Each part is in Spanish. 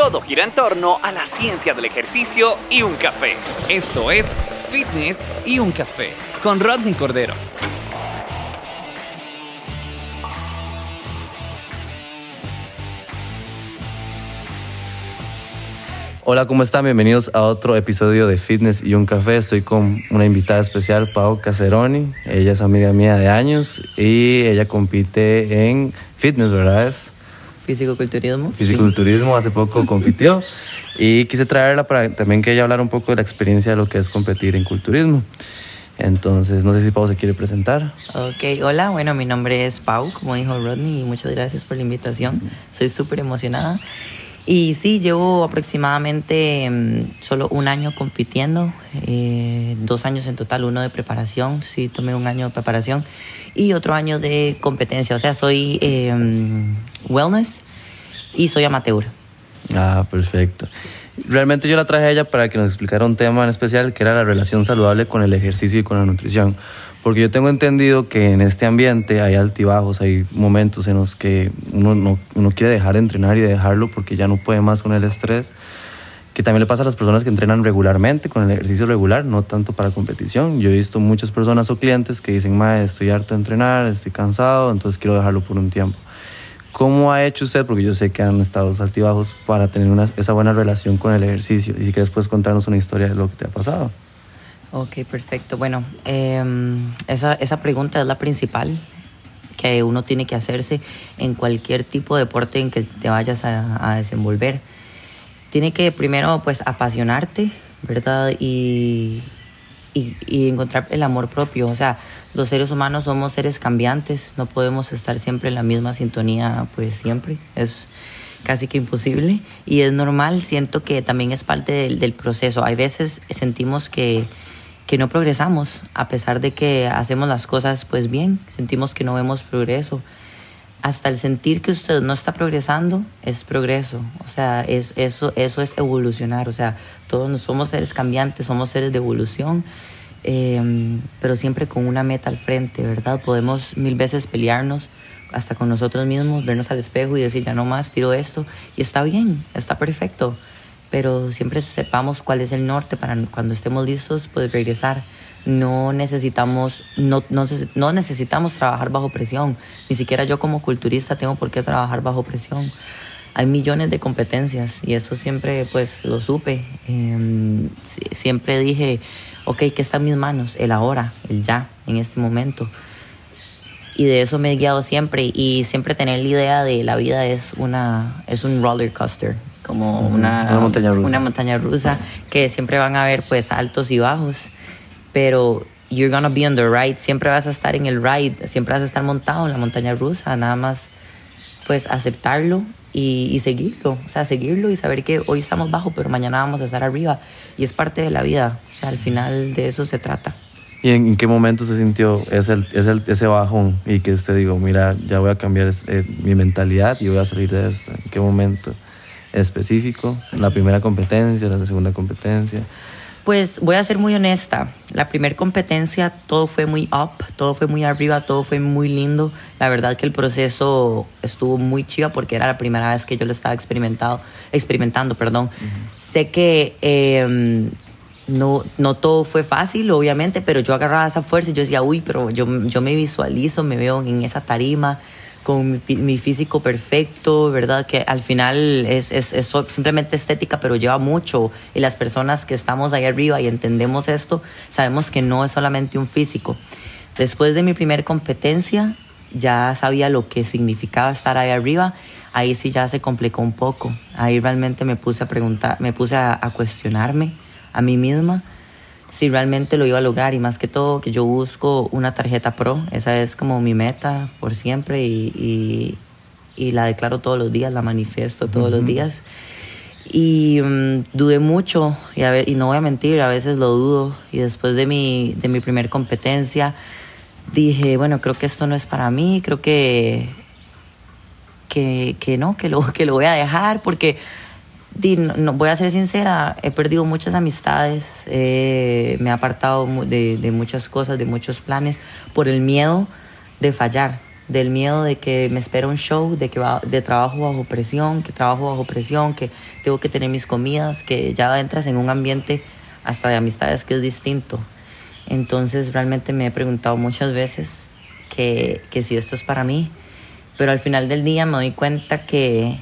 Todo gira en torno a la ciencia del ejercicio y un café. Esto es Fitness y un café con Rodney Cordero. Hola, ¿cómo están? Bienvenidos a otro episodio de Fitness y un café. Estoy con una invitada especial, Pau Caseroni. Ella es amiga mía de años y ella compite en fitness, ¿verdad? Físico-culturismo. Físico-culturismo, hace poco compitió. Y quise traerla para también que ella hablara un poco de la experiencia de lo que es competir en culturismo. Entonces, no sé si Pau se quiere presentar. Ok, hola, bueno, mi nombre es Pau, como dijo Rodney, y muchas gracias por la invitación. Soy súper emocionada. Y sí, llevo aproximadamente mm, solo un año compitiendo, eh, dos años en total, uno de preparación, sí, tomé un año de preparación y otro año de competencia. O sea, soy em, wellness y soy amateur. Ah, perfecto. Realmente yo la traje a ella para que nos explicara un tema en especial que era la relación saludable con el ejercicio y con la nutrición. Porque yo tengo entendido que en este ambiente hay altibajos, hay momentos en los que uno, no, uno quiere dejar de entrenar y dejarlo porque ya no puede más con el estrés que también le pasa a las personas que entrenan regularmente con el ejercicio regular, no tanto para competición. Yo he visto muchas personas o clientes que dicen, ma, estoy harto de entrenar, estoy cansado, entonces quiero dejarlo por un tiempo. ¿Cómo ha hecho usted? Porque yo sé que han estado altibajos para tener una, esa buena relación con el ejercicio. Y si quieres, puedes contarnos una historia de lo que te ha pasado. Ok, perfecto. Bueno, em, esa, esa pregunta es la principal que uno tiene que hacerse en cualquier tipo de deporte en que te vayas a, a desenvolver tiene que primero pues apasionarte, ¿verdad? Y, y, encontrar el amor propio. O sea, los seres humanos somos seres cambiantes, no podemos estar siempre en la misma sintonía, pues siempre. Es casi que imposible y es normal, siento que también es parte del, del proceso. Hay veces sentimos que, que no progresamos, a pesar de que hacemos las cosas pues bien, sentimos que no vemos progreso hasta el sentir que usted no está progresando es progreso. O sea, es, eso, eso es evolucionar. O sea, todos somos seres cambiantes, somos seres de evolución, em, pero siempre con una meta al frente, ¿verdad? Podemos mil veces pelearnos hasta con nosotros mismos, vernos al espejo y decir, ya no más, tiro esto. Y está bien, está perfecto. Pero siempre sepamos cuál es el norte para cuando estemos listos, poder regresar no necesitamos, no, no, necesitamos trabajar bajo presión. Ni siquiera yo como culturista tengo por qué trabajar bajo presión. Hay millones de competencias y eso siempre pues lo supe. Em, siempre dije, ok, ¿qué está en mis manos? El ahora, el ya, en este momento. Y de eso me he guiado siempre y siempre tener la idea de la vida es, una, es un roller coaster, como una, una, montaña rusa. una montaña rusa que siempre van a haber pues altos y bajos pero you're gonna be on the ride, siempre vas a estar en el ride, siempre vas a estar montado en la montaña rusa, nada más pues aceptarlo y, seguirlo, o sea, seguirlo y saber que hoy estamos bajo, pero mañana vamos a estar arriba y es parte de la vida, o sea, al final de eso se trata. ¿Y en, qué momento se sintió ese, ese, ese bajón y que usted digo, mira, ya voy a cambiar eh, mi mentalidad y voy a salir de esto? ¿En qué momento específico? ¿La primera competencia, la segunda competencia? Pues voy a ser muy honesta. La primera competencia todo fue muy up, todo fue muy arriba, todo fue muy lindo. La verdad que el proceso estuvo muy chiva porque era la primera vez que yo lo estaba experimentado, experimentando. Perdón. Sé que em, no, no todo fue fácil, obviamente, pero yo agarraba esa fuerza y yo decía, uy, pero yo, yo me visualizo, me veo en esa tarima con mi, físico perfecto, ¿verdad? Que al final es, es, es, simplemente estética, pero lleva mucho. Y las personas que estamos ahí arriba y entendemos esto, sabemos que no es solamente un físico. Después de mi primera competencia, ya sabía lo que significaba estar ahí arriba. Ahí sí ya se complicó un poco. Ahí realmente me puse a preguntar, me puse a, a cuestionarme a mí misma si realmente lo iba a lograr y más que todo que yo busco una tarjeta pro, esa es como mi meta por siempre y, y, la declaro todos los días, la manifiesto todos los días. Y mm, dudé mucho, y, y, no voy a mentir, a veces lo dudo. Y después de mi, de mi primer competencia, dije, bueno, creo que esto no es para mí, creo que, que, que no, que lo, que lo voy a dejar, porque no, voy a ser sincera, he perdido muchas amistades, me he apartado de, de, muchas cosas, de muchos planes, por el miedo de fallar, del miedo de que me espera un show, de que va, de trabajo bajo presión, que trabajo bajo presión, que tengo que tener mis comidas, que ya entras en un ambiente hasta de amistades que es distinto. Entonces realmente me he preguntado muchas veces que, que si esto es para mí, pero al final del día me doy cuenta que,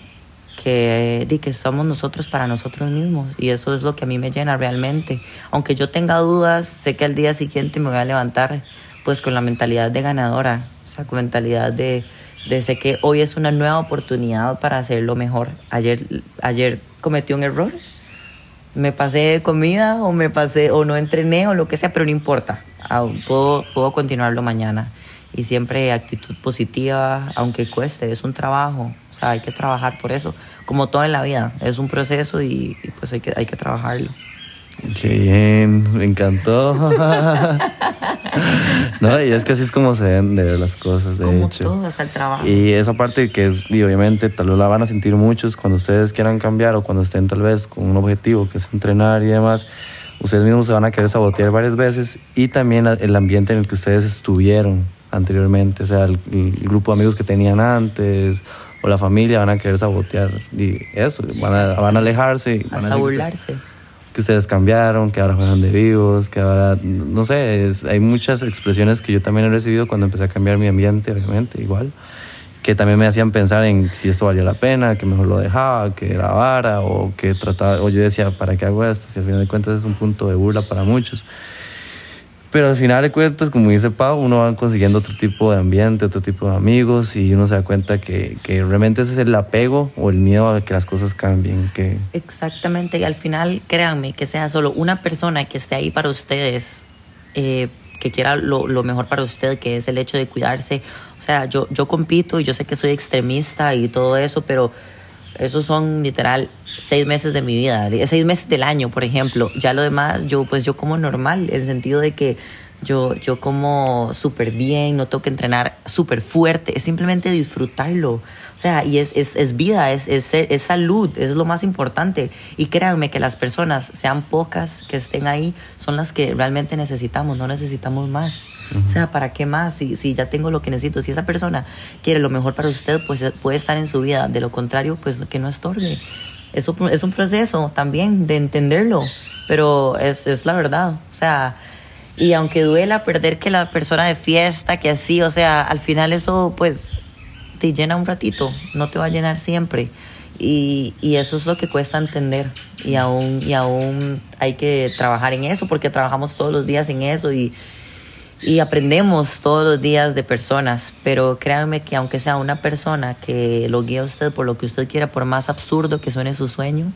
que, di que somos nosotros para nosotros mismos. Y eso es lo que a mí me llena realmente. Aunque yo tenga dudas, sé que al día siguiente me voy a levantar pues con la mentalidad de ganadora, o sea, con mentalidad de, de sé que hoy es una nueva oportunidad para hacerlo mejor. Ayer, ayer cometí un error, me pasé de comida o me pasé o no entrené o lo que sea, pero no importa, puedo, puedo continuarlo mañana y siempre actitud positiva, aunque cueste, es un trabajo, o sea, hay que trabajar por eso, como todo en la vida, es un proceso y, pues hay que, hay que trabajarlo. Qué bien, me encantó. no, y es que así es como se ven de las cosas, de como hecho. Trabajo. Y esa parte que es, y obviamente tal vez la van a sentir muchos cuando ustedes quieran cambiar o cuando estén tal vez con un objetivo que es entrenar y demás ustedes mismos se van a querer sabotear varias veces y también el ambiente en el que ustedes estuvieron anteriormente, o sea, el, grupo de amigos que tenían antes o la familia van a querer sabotear y eso, van a, van a alejarse. Van a, burlarse. Que ustedes cambiaron, que ahora juegan de vivos, que ahora, no sé, hay muchas expresiones que yo también he recibido cuando empecé a cambiar mi ambiente, obviamente, igual, que también me hacían pensar en si esto valía la pena, que mejor lo dejaba, que grabara o que trataba, o yo decía, ¿para qué hago esto? Si al final de cuentas es un punto de burla para muchos. Pero al final de cuentas, como dice Pau, uno va consiguiendo otro tipo de ambiente, otro tipo de amigos y uno se da cuenta que, que realmente ese es el apego o el miedo a que las cosas cambien. Que... Exactamente, y al final créanme que sea solo una persona que esté ahí para ustedes, eh, que quiera lo, lo, mejor para usted, que es el hecho de cuidarse. O sea, yo, yo compito y yo sé que soy extremista y todo eso, pero esos son literal seis meses de mi vida, seis meses del año, por ejemplo. Ya lo demás, yo pues yo como normal, en el sentido de que yo, yo como súper bien, no tengo que entrenar súper fuerte, es simplemente disfrutarlo. O sea, y es, es, es vida, es, es, es, salud, es lo más importante. Y créanme que las personas, sean pocas que estén ahí, son las que realmente necesitamos, no necesitamos más. O sea, ¿para qué más? Si, si ya tengo lo que necesito, si esa persona quiere lo mejor para usted, pues puede estar en su vida. De lo contrario, pues que no estorbe. Eso es un proceso también de entenderlo, pero es, es la verdad. O sea, y aunque duela perder que la persona de fiesta, que así, o sea, al final eso pues te llena un ratito, no te va a llenar siempre. Y, y, eso es lo que cuesta entender. Y aún, y aún hay que trabajar en eso, porque trabajamos todos los días en eso y, y aprendemos todos los días de personas. Pero créanme que aunque sea una persona que lo guíe a usted por lo que usted quiera, por más absurdo que suene su sueño,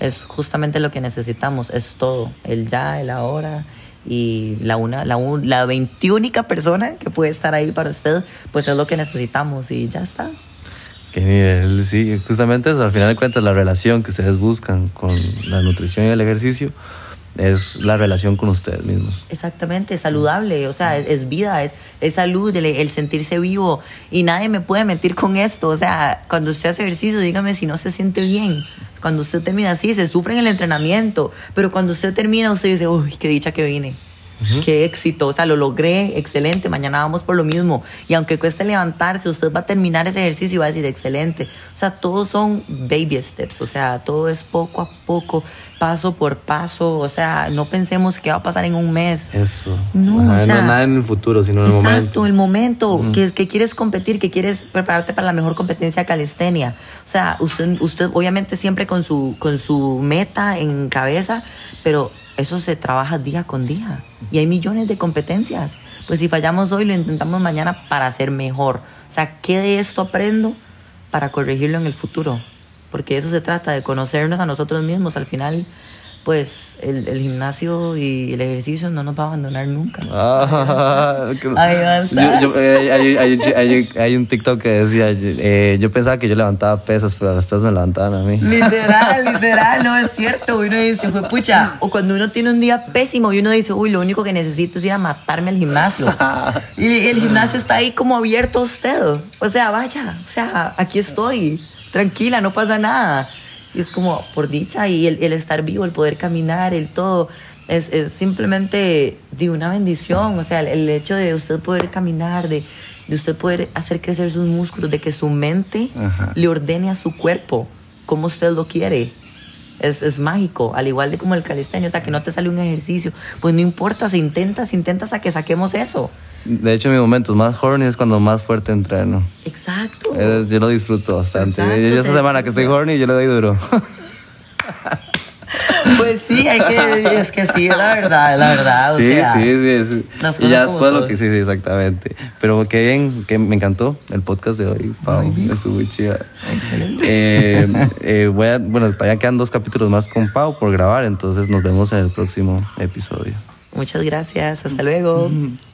es justamente lo que necesitamos. Es todo. El ya, el ahora y la una la, un, la veintiúnica persona que puede estar ahí para usted pues es lo que necesitamos y ya está qué nivel sí justamente eso al final de cuentas la relación que ustedes buscan con la nutrición y el ejercicio es la relación con ustedes mismos. Exactamente, saludable, o sea, es, vida, es, es salud, el, sentirse vivo. Y nadie me puede mentir con esto, o sea, cuando usted hace ejercicio, dígame si no se siente bien. Cuando usted termina así, se sufre en el entrenamiento, pero cuando usted termina, usted dice, uy, qué dicha que vine. Qué éxito, o sea, lo logré, excelente, mañana vamos por lo mismo. Y aunque cueste levantarse, usted va a terminar ese ejercicio y va a decir, excelente. O sea, todos son baby steps, o sea, todo es poco a poco, paso por paso, o sea, no pensemos qué va a pasar en un mes. Eso. No, no nada en el futuro, sino en el momento. Exacto, el momento, que, que quieres competir, que quieres prepararte para la mejor competencia calistenia. O sea, usted, usted obviamente siempre con su, con su meta en cabeza, pero eso se trabaja día con día y hay millones de competencias. Pues si fallamos hoy, lo intentamos mañana para ser mejor. O sea, ¿qué de esto aprendo para corregirlo en el futuro? Porque eso se trata, de conocernos a nosotros mismos. Al final, pues el, el, gimnasio y el ejercicio no nos va a abandonar nunca. Ah, Ahí va a estar. Yo, yo, eh, hay, hay, hay, hay, un TikTok que decía, eh, yo pensaba que yo levantaba pesas, pero las pesas me levantaban a mí. Literal, literal, no es cierto. Uno dice, fue pucha, o cuando uno tiene un día pésimo y uno dice, uy, lo único que necesito es ir a matarme al gimnasio. y el gimnasio está ahí como abierto a usted. O sea, vaya, o sea, aquí estoy, tranquila, no pasa nada. Y es como, por dicha, y el, el estar vivo, el poder caminar, el todo, es, es, simplemente de una bendición. O sea, el, el hecho de usted poder caminar, de, de, usted poder hacer crecer sus músculos, de que su mente Ajá. le ordene a su cuerpo como usted lo quiere. Es, es, mágico, al igual de como el calistenia, o sea, que no te sale un ejercicio, pues no importa, se intenta, se intenta hasta que saquemos eso. De hecho, mi momento más horny es cuando más fuerte entreno. Exacto. Yo lo disfruto bastante. Exacto, yo esa semana que estoy horny, yo le doy duro. Pues sí, hay que, es que sí, la verdad, la verdad. O sí, sea, sí, sí, sí. las Y ya después lo que sí, sí, exactamente. Pero qué bien, que me encantó el podcast de hoy, Pau. Estuvo muy chido. Eh, eh, voy a, bueno, todavía quedan dos capítulos más con Pau por grabar, entonces nos vemos en el próximo episodio. Muchas gracias, hasta luego.